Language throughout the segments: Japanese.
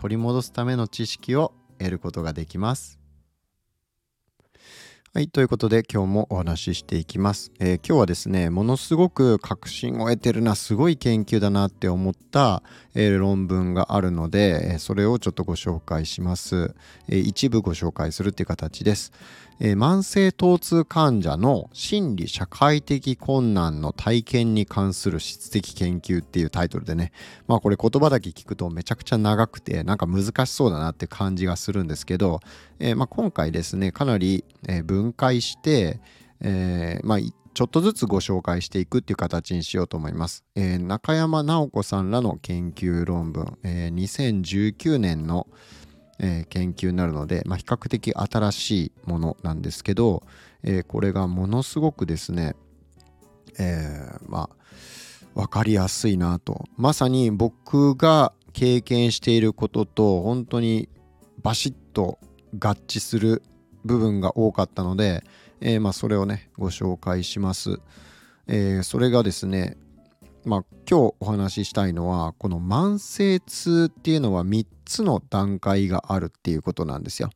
取り戻すための知識を得ることができますはい。ということで今日もお話ししていきます、えー、今日はですね、ものすごく確信を得てるな、すごい研究だなって思った、えー、論文があるので、それをちょっとご紹介します、えー、一部ご紹介するっていう形です。えー、慢性疼痛患者の心理社会的困難の体験に関する質的研究っていうタイトルでねまあこれ言葉だけ聞くとめちゃくちゃ長くてなんか難しそうだなって感じがするんですけど、えー、まあ今回ですねかなり、え分解して、えー、まあちょっとずつご紹介していくっていう形にしようと思います。えー、中山直子さんらの研究論文、えー、2019年のえー、研究になるので、まあ、比較的新しいものなんですけど、えー、これがものすごくですね、えー、まあ分かりやすいなと。まさに僕が経験していることと本当にバシッと合致する部分が多かったので、えー、まあそれをねご紹介します、えー、それがですねまあ、今日お話ししたいのはこの慢性痛っていうのは3つの段階があるっていうことなんですよ。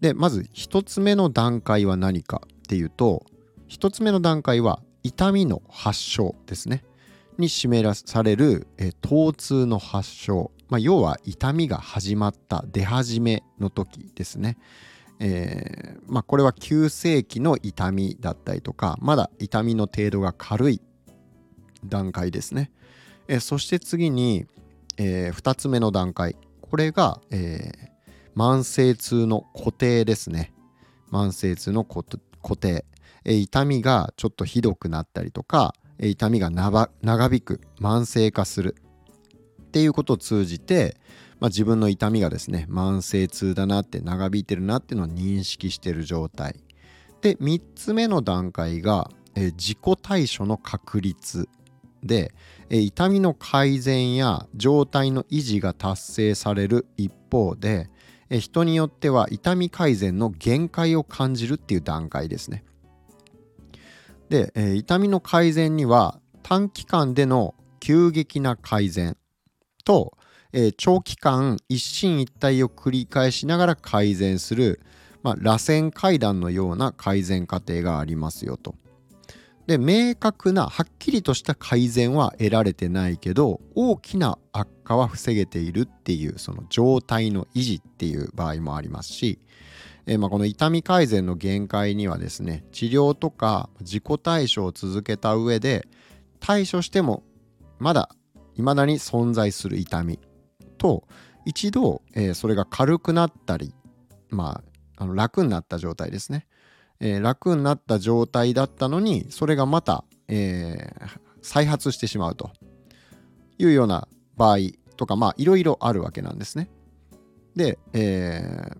でまず1つ目の段階は何かっていうと1つ目の段階は痛みの発症ですね。に示らされる、え疼痛の発症、まあ、要は痛みが始まった出始めの時ですね。えー、まあ、これは急性期の痛みだったりとかまだ痛みの程度が軽い段階ですね。えそして次に、えー、2つ目の段階。これが、えー、慢性痛の固定ですね。慢性痛の固定。えー、痛みがちょっとひどくなったりとか、え痛みが長引く、慢性化するっていうことを通じて、まあ、自分の痛みがですね、慢性痛だなって長引いてるなっていうのを認識してる状態。で、3つ目の段階が、え自己対処の確立で、え痛みの改善や状態の維持が達成される一方で、え人によっては痛み改善の限界を感じるっていう段階ですね。で、え痛みの改善には短期間での急激な改善と、え長期間一進一退を繰り返しながら改善する、まあ、螺旋階段のような改善過程がありますよと。で明確なはっきりとした改善は得られてないけど大きな悪化は防げているっていうその状態の維持っていう場合もありますし、えー、まあこの痛み改善の限界にはですね治療とか自己対処を続けた上で対処してもまだ未だに存在する痛みと一度、えー、それが軽くなったりまああの楽になった状態ですね。えー、楽になった状態だったのにそれがまた、えー、再発してしまうというような場合とかまあいろいろあるわけなんですね。で、えー、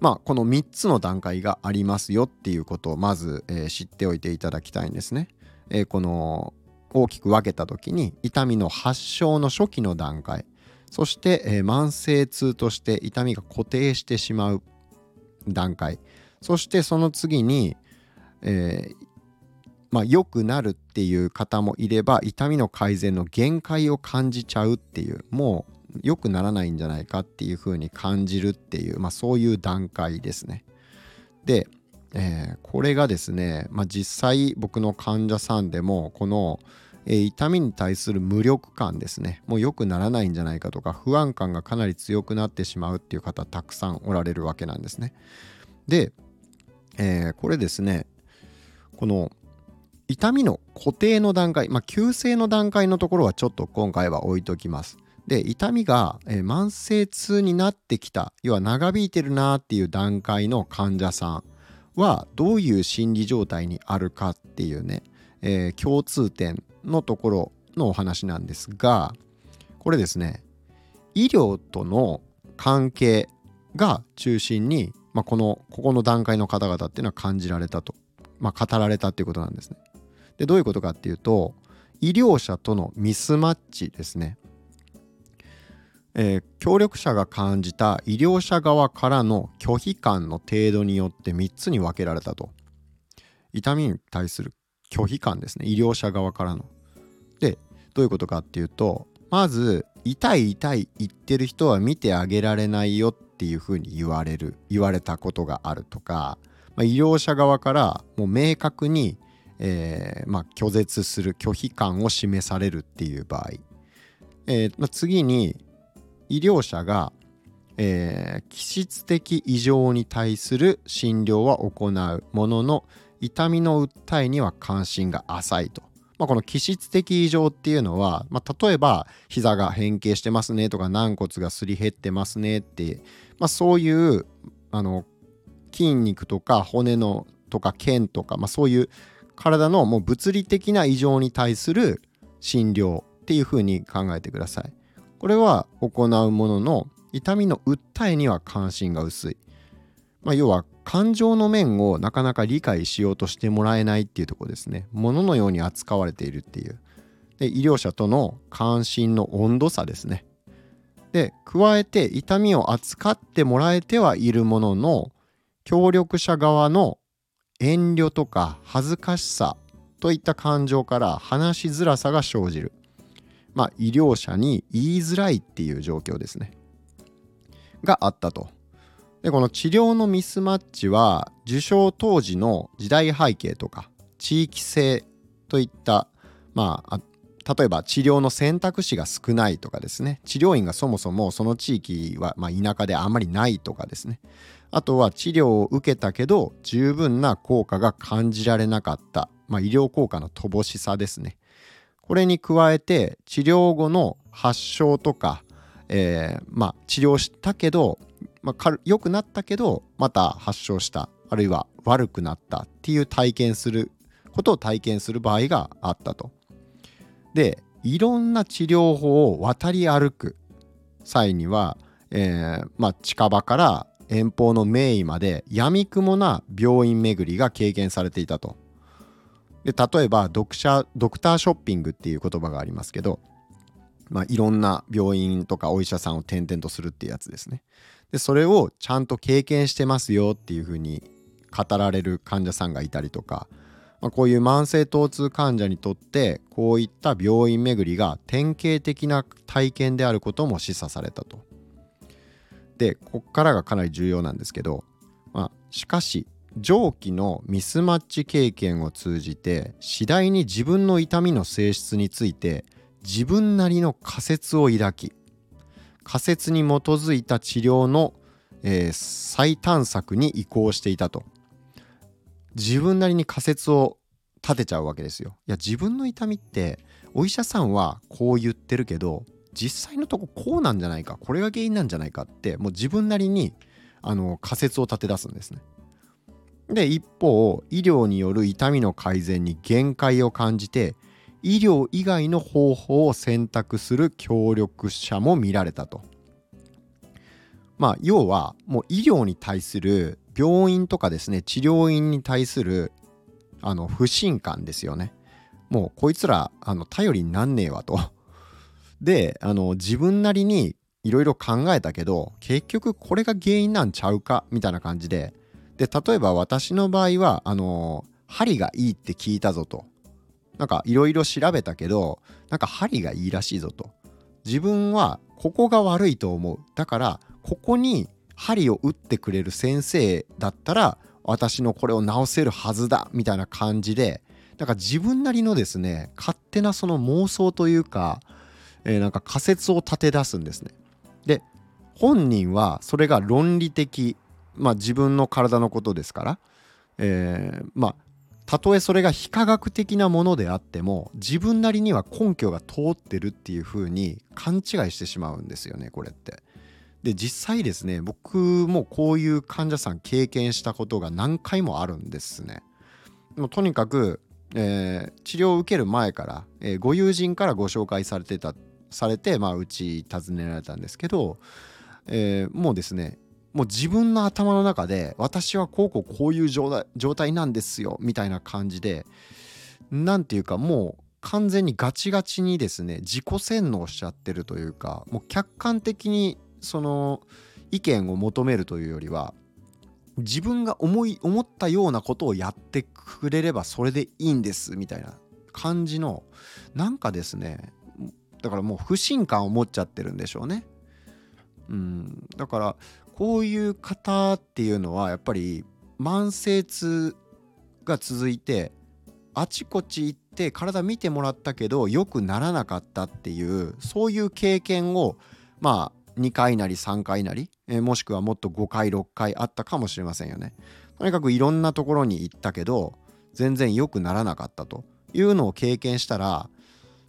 まあこの3つの段階がありますよっていうことをまず、え、知っておいていただきたいんですね。え、この大きく分けた時に痛みの発症の初期の段階そして、え、慢性痛として痛みが固定してしまう段階そしてその次に、えー、まあ、良くなるっていう方もいれば痛みの改善の限界を感じちゃうっていうもう良くならないんじゃないかっていう風に感じるっていう、まあ、そういう段階ですね。で、えー、これがですね、まあ、実際僕の患者さんでもこの、えー、痛みに対する無力感ですねもう良くならないんじゃないかとか不安感がかなり強くなってしまうっていう方たくさんおられるわけなんですね。でえー、これですねこの痛みの固定の段階、まあ、急性の段階のところはちょっと今回は置いときます。で痛みが、えー、慢性痛になってきた要は長引いてるなっていう段階の患者さんはどういう心理状態にあるかっていうね、えー、共通点のところのお話なんですがこれですね医療との関係が中心に、まあ、このここの段階の方々っていうのは感じられたと、まあ、語られたっていうことなんですね。でどういうことかっていうと医療者とのミスマッチですね。えー、協力者が感じた医療者側からの拒否感の程度によって3つに分けられたと。痛みに対する拒否感ですね医療者側からの。でどういうことかっていうとまず痛い痛い言ってる人は見てあげられないよっていうふうに言われる言われたことがあるとか、まあ、医療者側からもう明確に、えー、まあ、拒絶する拒否感を示されるっていう場合、えー、まあ、次に医療者が、えー、気質的異常に対する診療は行うものの痛みの訴えには関心が浅いと。まあ、この気質的異常っていうのは、まあ、例えば膝が変形してますねとか軟骨がすり減ってますねって、まあ、そういうあの筋肉とか骨のとか腱とか、まあ、そういう体のもう物理的な異常に対する診療っていうふうに考えてください。これは行うものの痛みの訴えには関心が薄い。まあ、要は感情の面をなかなか理解しようとしてもらえないっていうとこですね。もののように扱われているっていう。で医療者との関心の温度差ですね。で加えて痛みを扱ってもらえてはいるものの協力者側の遠慮とか恥ずかしさといった感情から話しづらさが生じる。まあ医療者に言いづらいっていう状況ですね。があったと。でこの治療のミスマッチは受賞当時の時代背景とか地域性といったまあ例えば治療の選択肢が少ないとかですね。治療院がそもそもその地域は、まあ、田舎であんまりないとかですね。あとは治療を受けたけど十分な効果が感じられなかった、まあ、医療効果の乏しさですね。これに加えて治療後の発症とか、えー、まあ治療したけどまあ、良くなったけどまた発症したあるいは悪くなったっていう体験することを体験する場合があったと。でいろんな治療法を渡り歩く際には、えー、まあ、近場から遠方の名医までやみくもな病院巡りが経験されていたと。で例えばドクシャドクターショッピングっていう言葉がありますけど、まあ、いろんな病院とかお医者さんを転々とするっていうやつですね。でそれをちゃんと経験してますよっていうふうに語られる患者さんがいたりとか、まあ、こういう慢性疼痛患者にとってこういった病院巡りが典型的な体験であることも示唆されたと。でこっからがかなり重要なんですけど、まあ、しかし上記のミスマッチ経験を通じて次第に自分の痛みの性質について自分なりの仮説を抱き仮説に基づいた治療の、えー、再探索に移行していたと。自分なりに仮説を立てちゃうわけですよ。いや自分の痛みってお医者さんはこう言ってるけど実際のとここうなんじゃないかこれが原因なんじゃないかってもう自分なりにあの仮説を立て出すんですね。で一方医療による痛みの改善に限界を感じて医療以外の方法を選択する協力者も見られたと。まあ要はもう医療に対する病院とかですね治療院に対するあの不信感ですよね。もうこいつらあの頼りになんねえわと。であの自分なりにいろいろ考えたけど結局これが原因なんちゃうか？みたいな感じでで例えば私の場合はあの針がいいって聞いたぞとなんかいろいろ調べたけどなんか針がいいらしいぞと自分はここが悪いと思うだからここに針を打ってくれる先生だったら私のこれを治せるはずだみたいな感じでなんか自分なりのですね勝手なその妄想というか、えー、なんか仮説を立て出すんですね。で本人はそれが論理的まあ自分の体のことですから、えー、まあたとえそれが非科学的なものであっても自分なりには根拠が通ってるっていう風に勘違いしてしまうんですよねこれって。で実際ですね僕もこういう患者さん経験したことが何回もあるんですね。もうとにかく、えー、治療を受ける前から、えー、ご友人からご紹介されてたされて、まあ、うち訪ねられたんですけど、えー、もうですねもう自分の頭の中で私はこうこうこういう状態状態なんですよみたいな感じで何て言うかもう完全にガチガチにですね自己洗脳しちゃってるというかもう客観的にその意見を求めるというよりは自分が思い思ったようなことをやってくれればそれでいいんですみたいな感じのなんかですねだからもう不信感を持っちゃってるんでしょうね。うん、だからこういう方っていうのはやっぱり慢性痛が続いてあちこち行って体見てもらったけど良くならなかったっていうそういう経験をまあ2回なり3回なり、えー、もしくはもっと5回6回あったかもしれませんよね。とにかくいろんなところに行ったけど全然良くならなかったというのを経験したら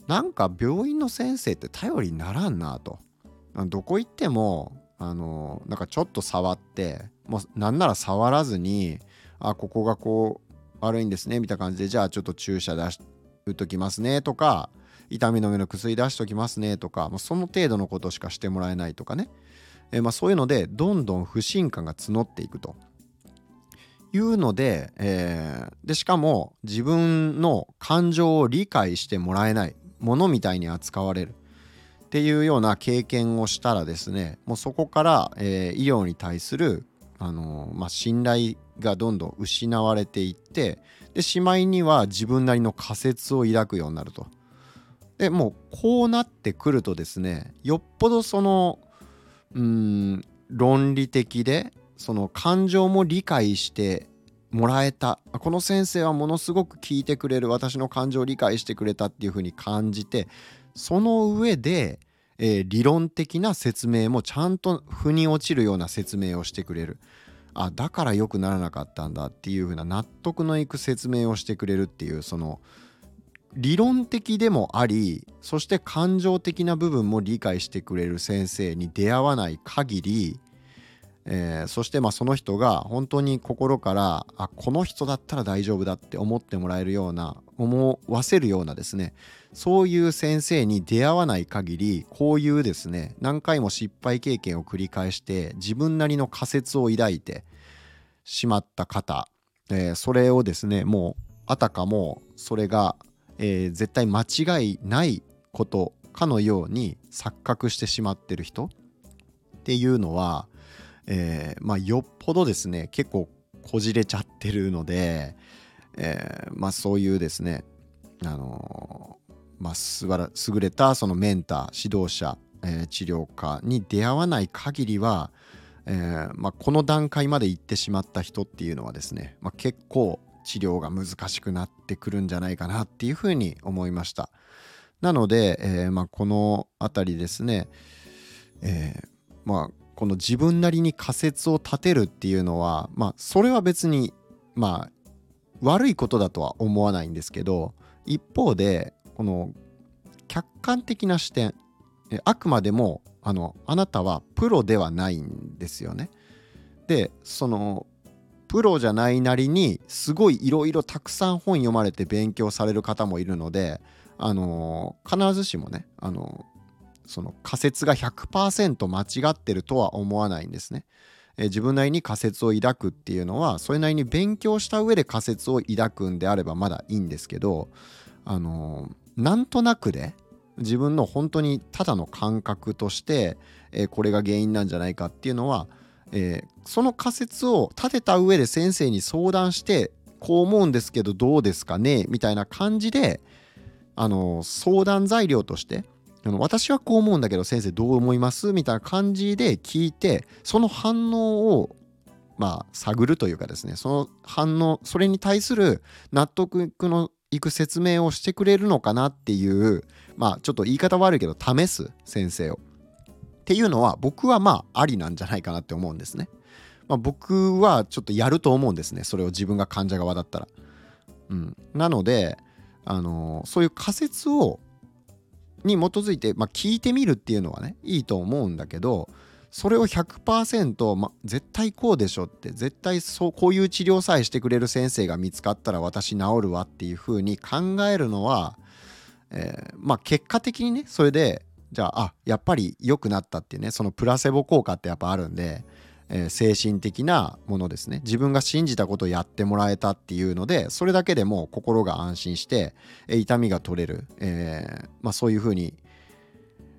なんか病院の先生って頼りにならんなと。どこ行ってもあのなんかちょっと触ってもうなんなら触らずにあここがこう悪いんですねみたいな感じでじゃあちょっと注射出し打っときますねとか痛み止めの薬出しときますねとか、まあ、その程度のことしかしてもらえないとかね、え、まあそういうのでどんどん不信感が募っていくと。いうので,、えー、でしかも自分の感情を理解してもらえないものみたいに扱われる。っていうような経験をしたらですねもうそこから、えー、医療に対するあのまあ、信頼がどんどん失われていってでしまいには自分なりの仮説を抱くようになると。でもうこうなってくるとですねよっぽどそのうん論理的でその感情も理解してもらえたこの先生はものすごく聞いてくれる私の感情を理解してくれたっていうふうに感じてその上でえー、理論的な説明もちゃんと腑に落ちるような説明をしてくれる。あだから良くならなかったんだっていうふうな納得のいく説明をしてくれるっていうその理論的でもありそして感情的な部分も理解してくれる先生に出会わない限りえー、そしてまあその人が本当に心からあこの人だったら大丈夫だって思ってもらえるような思わせるようなですねそういう先生に出会わない限りこういうですね何回も失敗経験を繰り返して自分なりの仮説を抱いてしまった方、えー、それをですねもうあたかもそれが、えー、絶対間違いないことかのように錯覚してしまってる人っていうのはえー、まあ、よっぽどですね結構こじれちゃってるので、えー、まあ、そういうですね、あの、まあ、すばら優れたそのメンター指導者、えー、治療家に出会わない限りは、えーまあ、この段階まで行ってしまった人っていうのはですね、まあ、結構治療が難しくなってくるんじゃないかなっていうふうに思いました。なので、えーまあ、この辺りですね、えー、まあこの自分なりに仮説を立てるっていうのはまあそれは別にまあ悪いことだとは思わないんですけど一方でこの客観的な視点あくまでもあのあなたはプロではないんですよね。でそのプロじゃないなりにすごいいろいろたくさん本読まれて勉強される方もいるのであの必ずしもねあのその仮説が100%間違ってるとは思わないんですね。え自分なりに仮説を抱くっていうのはそれなりに勉強した上で仮説を抱くんであればまだいいんですけどあのなんとなくで自分の本当にただの感覚として、えこれが原因なんじゃないかっていうのは、え、その仮説を立てた上で先生に相談してこう思うんですけどどうですかねみたいな感じであの相談材料として私はこう思うんだけど先生どう思います？みたいな感じで聞いてその反応をまあ探るというかですねその反応それに対する納得のいく説明をしてくれるのかなっていうまあちょっと言い方悪いけど試す先生をっていうのは僕はまあありなんじゃないかなって思うんですね。まあ、僕はちょっとやると思うんですねそれを自分が患者側だったら。うん、なのであのそういう仮説をに基づいて、まあ、聞いてみるっていうのはねいいと思うんだけどそれを100%、ま、絶対こうでしょって絶対そうこういう治療さえしてくれる先生が見つかったら私治るわっていうふうに考えるのは、えー、まあ結果的にねそれでじゃああやっぱり良くなったっていうねそのプラセボ効果ってやっぱあるんで、えー、精神的なものですね。自分が信じたことをやってもらえたっていうのでそれだけでも心が安心して、えー、痛みが取れる、えーまあ、そういうふうに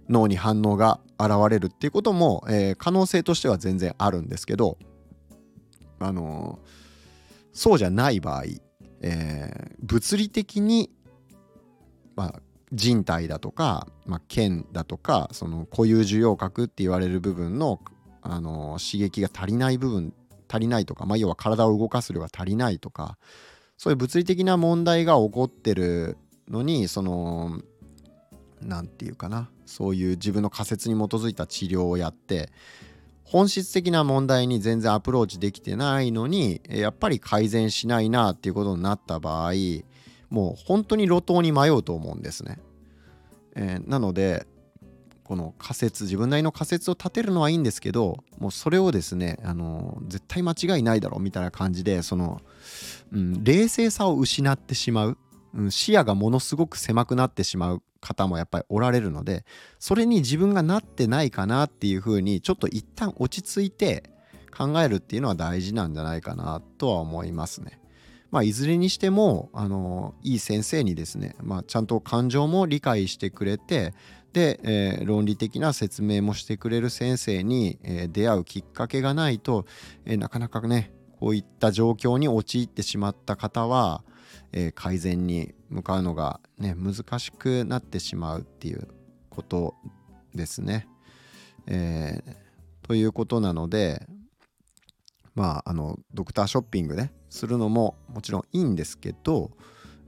脳に反応が現れるっていうことも、え、可能性としては全然あるんですけど、あの、そうじゃない場合、え、物理的に、まあ、人体だとか、まあ、腱だとかその固有受容核って言われる部分の、あの、刺激が足りない部分足りないとか、まあ、要は体を動かす量が足りないとかそういう物理的な問題が起こってるのにその何て言うかなそういう自分の仮説に基づいた治療をやって本質的な問題に全然アプローチできてないのにやっぱり改善しないなっていうことになった場合もう本当に路頭に迷うと思うんですね。えー、なのでこの仮説自分なりの仮説を立てるのはいいんですけどもうそれをですねあの絶対間違いないだろうみたいな感じでその、うん、冷静さを失ってしまう、うん、視野がものすごく狭くなってしまう方もやっぱりおられるのでそれに自分がなってないかなっていうふうにちょっと一旦落ち着いて考えるっていうのは大事なんじゃないかなとは思いますね。まあ、いずれにしてもあのいい先生にですね、まあ、ちゃんと感情も理解してくれてで、えー、論理的な説明もしてくれる先生に、えー、出会うきっかけがないと、えー、なかなかねこういった状況に陥ってしまった方は、え、改善に向かうのがね難しくなってしまうっていうことですね。えー、ということなのでまああのドクターショッピングねするのももちろんいいんですけど、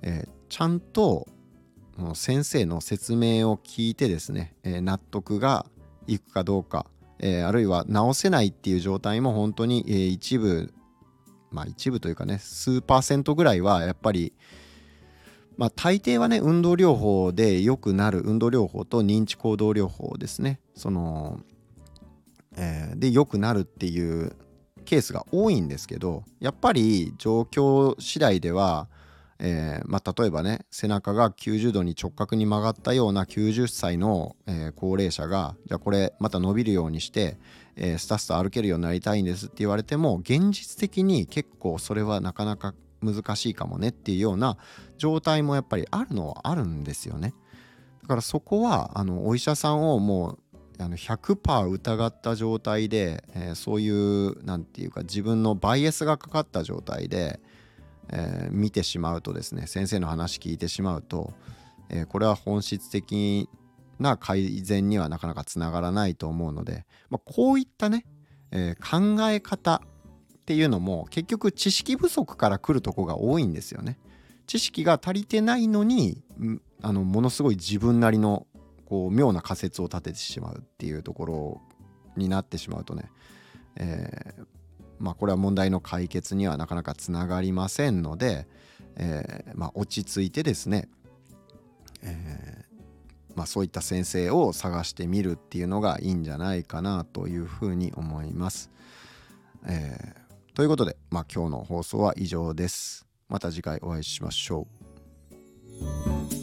えー、ちゃんと先生の説明を聞いてですね、えー、納得がいくかどうか、えー、あるいは治せないっていう状態も本当に、えー、一部まあ一部というかね数パーセントぐらいはやっぱりまあ大抵はね運動療法で良くなる運動療法と認知行動療法ですね。その、えー、で良くなるっていうケースが多いんですけどやっぱり状況次第ではえー、まあ、例えばね背中が90度に直角に曲がったような90歳の、えー、高齢者がじゃあこれまた伸びるようにして、えー、スタスタ歩けるようになりたいんですって言われても現実的に結構それはなかなか難しいかもねっていうような状態もやっぱりあるのはあるんですよね。だからそこはあのお医者さんをもうあの100%疑った状態で、えー、そういう何て言うか自分のバイアスがかかった状態で、えー、見てしまうとですね先生の話聞いてしまうと、えー、これは本質的な改善にはなかなかつながらないと思うので、まあ、こういったね、え、考え方っていうのも結局知識不足から来るとこが多いんですよね。知識が足りてないのにあのものすごい自分なりのこう妙な仮説を立ててしまうっていうところになってしまうとね、えー、まあ、これは問題の解決にはなかなかつながりませんので、えー、まあ、落ち着いてですね、えー、まあ、そういった先生を探してみるっていうのがいいんじゃないかなというふうに思います。え、ということで、ま、今日の放送は以上です。また次回お会いしましょう。